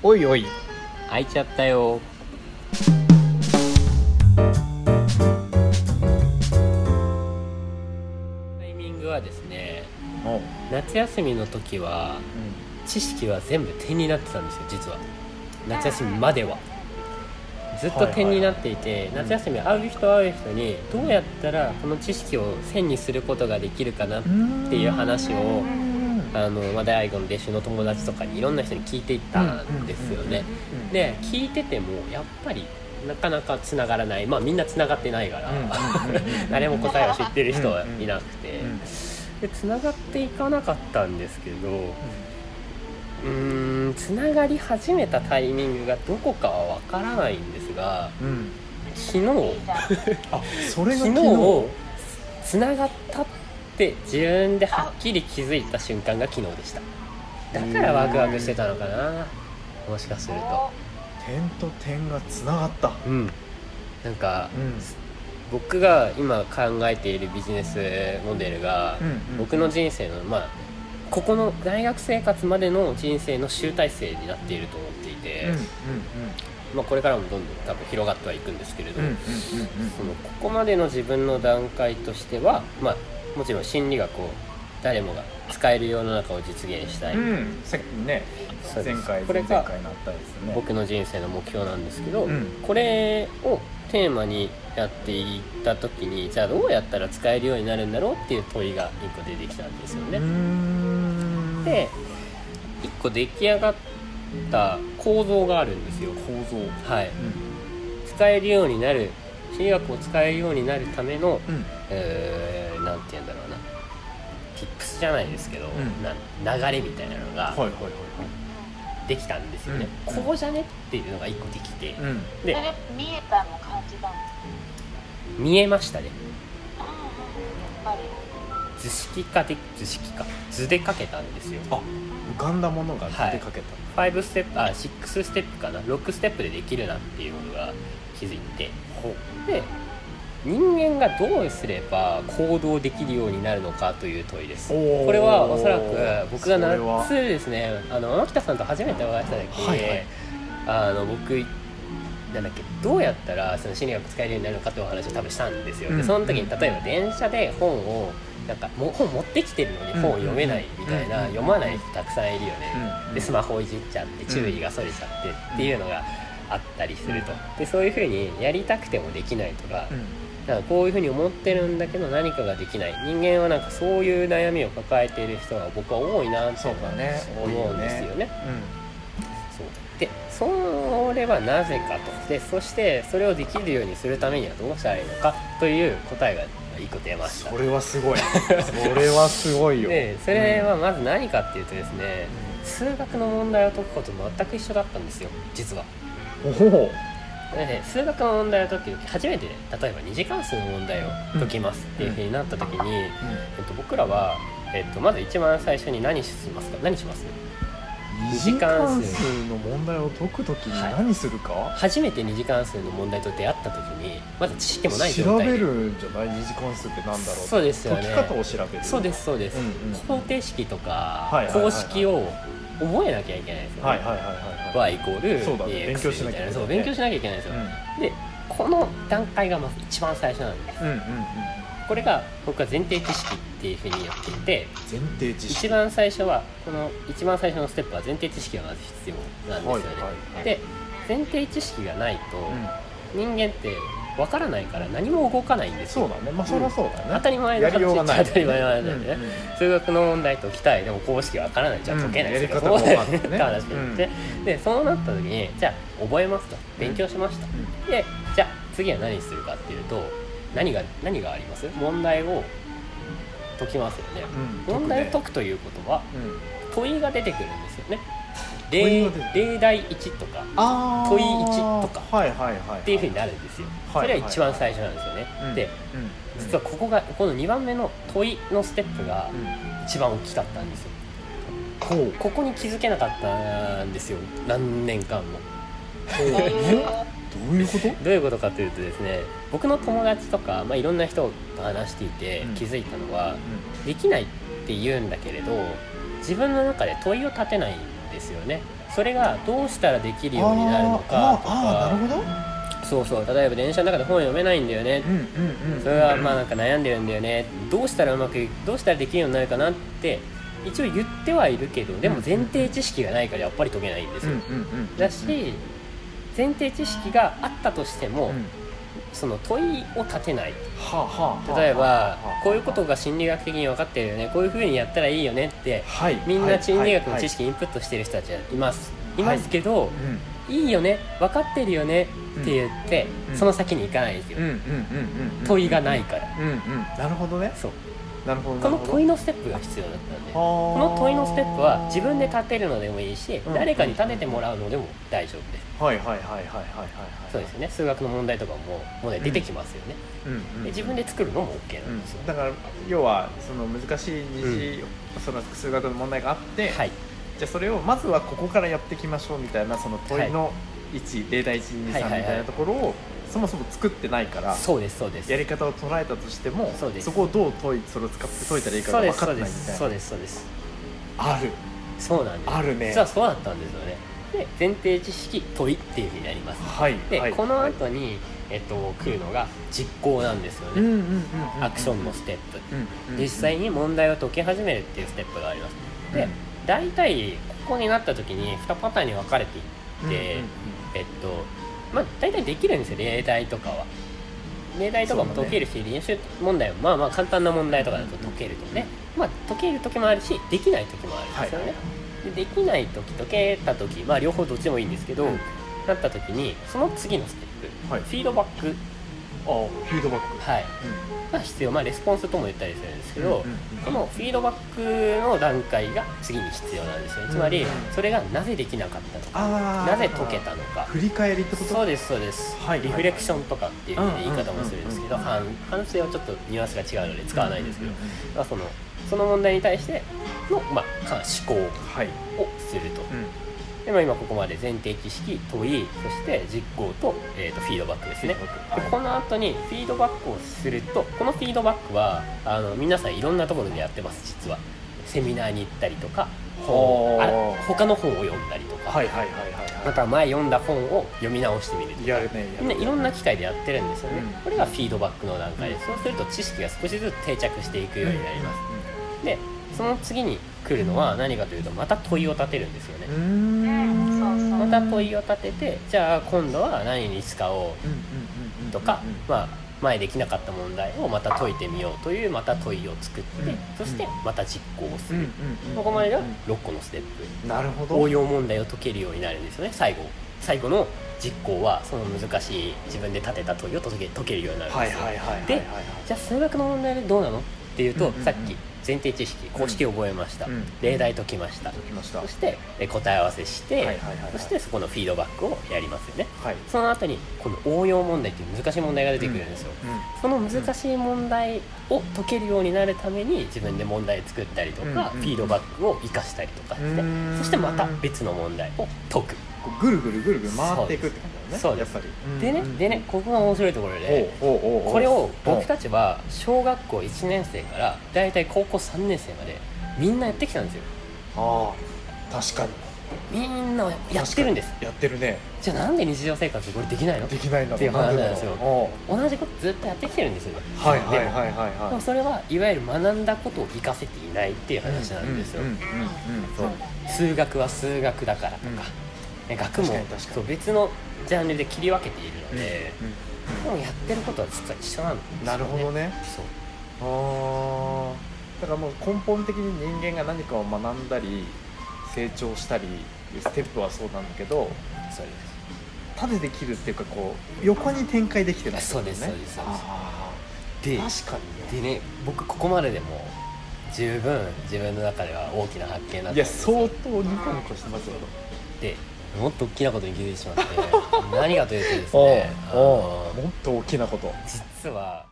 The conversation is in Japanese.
おいおい。開いちゃったよ。タイミングはですね夏休みの時は知識は全部点になってたんですよ実は。夏休みまでは。ずっと点になっていて、夏休み会う人会う人にどうやったらこの知識を線にすることができるかなっていう話をあの、まあ、大悟の弟子の友達とかにいろんな人に聞いていったんですよね。で聞いててもやっぱりなかなかつながらないまあみんなつながってないから誰も答えを知ってる人はいなくてでつながっていかなかったんですけどうんつながり始めたタイミングがどこかはわからないんですが昨日あそれが昨日日つながったって自分ではっきり気づいた瞬間が昨日でした。だからワクワクしてたのかな。もしかすると。点と点がつながった。うん。なんかうん。僕が今考えているビジネスモデルが、うんうん僕の人生のまあここの大学生活までの人生の集大成になっていると思っていて、うんうんまあ、これからもどんどん多分広がってはいくんですけれど、うんうんうん。そのここまでの自分の段階としては、まあ、もちろん心理学を誰もが使える世の中を実現したい、うん。うんさっきね前回これが前々回のあったですね。僕の人生の目標なんですけど、うん。これをテーマにやっていった時にじゃあどうやったら使えるようになるんだろうっていう問いが1個出てきたんですよね。で1個出来上がった構造があるんですよ。構造。はい、う使えるようになる心理学を使えるようになるための、んうん。えー、なんて言うんだろうな。tips じゃないですけど、ん。な流れみたいなのがはいはいはいできたんですよね、うん。こうじゃねっていうのが1個できて、はいうん。で見えたの感じ見えましたね。図式化で図式化図で書けたんですよ。あ浮かんだものがはい出かけた、5ステップあ6ステップかな。6ステップでできるなっていうのが気づいてで人間がどうすれば行動できるようになるのかという問いです。これはおそらく僕が夏ですねあの天北さんと初めてお会いした時に、はいはい。あの僕なんだっけどうやったらその心理学使えるようになるのかというお話を多分したんですよ、うん。でその時に例えば電車で本をなんかもう本持ってきてるのに本を読めないみたいな、うん。読まない人たくさんいるよね、うん。でスマホをいじっちゃって注意がそれちゃってっていうのがあったりすると。でそういうふうにやりたくてもできないとか,、うん。なんかこういうふうに思ってるんだけど何かができない。人間はなんかそういう悩みを抱えている人が僕は多いなって思うんですよね。でそれはなぜかと。でそしてそれをできるようにするためにはどうしたらいいのかという答えが1個出ました。んそれはすごい。それはすごいよ。でそれはまず何かっていうとですね、数学の問題を解くことと全く一緒だったんですよ実はおお。でね数学の問題を解く時初めてね例えば2次関数の問題を解きますっていうふうになった時に、えっと、僕らは、えっと、まず一番最初に何しますか？何します？二次関数の問題を解くときに何するか、初めて二次関数の問題と出会った時にまだ知識もない状調態。でべるんじゃない？二次関数ってなんだろう？そうですよね。解き方を調べる。そうですそうです、うんうん方程式とかはいはいはいはい。公式を覚えなきゃいけないですよね、はいはいはいはいはい y イコールそうだね。dx 勉強しなきゃいけないみたいなそう勉強しなきゃいけないんですよ、うでこの段階がまず一番最初なんです。んうんうんうん。これが僕は前提知識っていうふうにやっていて前提知識。一番最初はこの一番最初のステップは前提知識がまず必要なんですよね、はいはいはい。で前提知識がないとうん。人間ってわからないから何も動かないんですよ。そうだね。まあそりゃそうだね、当たり前のやりようがない。当たり前なんだよね、うんうん数学の問題解きたいでも公式わからないじゃあ解けないですよ、うん。やり方がわかんないねって話になって、でそうなった時にじゃあ覚えますと。勉強しました、でじゃあ次は何するかっていうと何が何があります？問題を解きますよね、うん。問題を解くくということはうん。問いが出てくるんですよね例例題1とか問い1とか。っていうふうになるんですよ、はいそれは一番最初なんですよね、うん。でうん。実はここがこの2番目の問いのステップがうん。一番大きかったんですよ。こう。ここに気づけなかったんですよ。何年間も。どういうこと？どういうことかというとですね僕の友達とか、まあ、いろんな人と話していてうん。気づいたのは、できないって言うんだけれど自分の中で問いを立てないんでですよね。それがどうしたらできるようになるのかとか。そうそう。例えば電車の中で本読めないんだよね。それはまあなんか悩んでるんだよね。どうしたらうまくどうしたらできるようになるかなって一応言ってはいるけどでも前提知識がないからやっぱり解けないんですよ、だし前提知識があったとしても、うんその問いを立てない。はあはあはあ例えばはあこういうことが心理学的に分かってるよね。こういうふうにやったらいいよねってはい。みんな心理学の知識識インプットしてる人たちはいます、はいい、ますけど、い、いよね。分かってるよねって言って、うん。その先に行かないんですよ、うんうんうんうん。問いがないから。うんうん。なるほどね。そうなるほどこの問いののステップが必要だったんでここの問いのステップは自分で立てるのでもいいし、うん。誰かに立ててもらうのでも大丈夫で。すはいはいはいはいはいはいはいそうですよね。数学の問題とかももうね出てきますよね、うんうんで自分で作るのも OK なんですよ、だから要はその難しい二次、その数学の問題があって、はい。じゃあそれをまずはここからやっていきましょうみたいなその問いの1、例題123みはいはいはいたいなところをそもそも作ってないから、そうですそうです。やり方を捉えたとしてもそうです。こをどう解いそれを使って解いたらいいかが分かそうですそってないみたいうなですそうです。ある。そうなんです。あるね。実はそうだったんですよね。で前提知識問いっていうふうになります。はいで、はいこのはい。後に、えっと、来るのが実行なんですよね、うんうんうんうんアクションのステップ、うんうん実際に問題を解き始めるっていうステップがあります。で、うん。大体ここになった時に2パターンに分かれていえっとまあ大体できるんですよ例題とかは。例題とかも解けるし、練習問題もまあまあ簡単な問題とかだと解けるとね、まあ解ける時もあるしできない時もあるんですよね、はいでできない時解けた時まあ両方どっちでもいいんですけど、うん。なった時にその次のステップ、はい。フィードバック、あフィードバック。はい、が必要。まあレスポンスとも言ったりするんですけど、うんうんうん。このフィードバックの段階が次に必要なんですよね。つまりうん。それがなぜできなかったのかなぜ解けたのか。振り返りってこと？そうですそうです、はいリフレクションとかっていう言い方もするんですけどうん反反省はちょっとニュアンスが違うので使わないですけど、うんうんうんまあそのその問題に対しての、まあ、か思考はい。をするとで、まあ、今ここまで前提知識問いそして実行と,、えー、とフィードバックですね。でこの後にフィードバックをするとこのフィードバックはあの皆さんいろんなところでやってます実は。セミナーに行ったりとか本あら他の本を読んだりとか、はいはいはいはいまた前読んだ本を読み直してみるとか。やるねやるね、いろんな機会でやってるんですよね、うん。これがフィードバックの段階で、そうすると知識が少しずつ定着していくようになります、でその次に来るのは何かというとまた問いを立てるんですよね、た問いを立ててじゃあ今度は何に使おう？とか、まあ、前できなかった問題をまた解いてみようというまた問いを作って、うんそしてまた実行をする、ここまでが6個のステップなるほど応用問題を解けるようになるんですよね最後最後の実行はその難しい自分で立てた問いを解けるようになるんですよ、ではいじゃあ数学の問題でどうなのっていうと、さっき前提知識公式を覚えました、うん例題解きました、そしてえ答え合わせして、そしてそこのフィードバックをやりますよね。はい。その後にこの応用問題っていう難しい問題が出てくるんですよ、うその難しい問題を解けるようになるために自分で問題作ったりとか、フィードバックを生かしたりとかして、そしてまた別の問題を解く、ぐるぐるぐるぐる回っていくって感じね。そうです。やっぱり。でねでねここが面白いところでこれを僕たちは小学校1年生から大体高校3年生までみんなやってきたんですよ。ああ確かに。みんなやってるんです。やってるね。じゃあなんで日常生活でこれできないの？できないんだっていう話なんですよ。同じことずっとやってきてるんですよ。はいはいはいはいではい。もそれはいわゆる学んだことを活かせていないっていう話なんですよ、うんうんうんうんそう。数学は数学だからとか、学もそう別のジャンルで切り分けているので、うんでもやってることは実は一緒なんですよ、ね、なるほどね。そう。あー。だからもう根本的に人間が何かを学んだり成長したりいうステップはそうなんだけどそうで縦で切るっていうかこう横に展開できてないってことね。そうですそうですで確かにね。でね僕ここまででも十分自分の中では大きな発見だったんいやですよ。相当ニコニコしてますよ。でもっと大きなことに気づいてしまって何かというとですねもっと大きなこと実は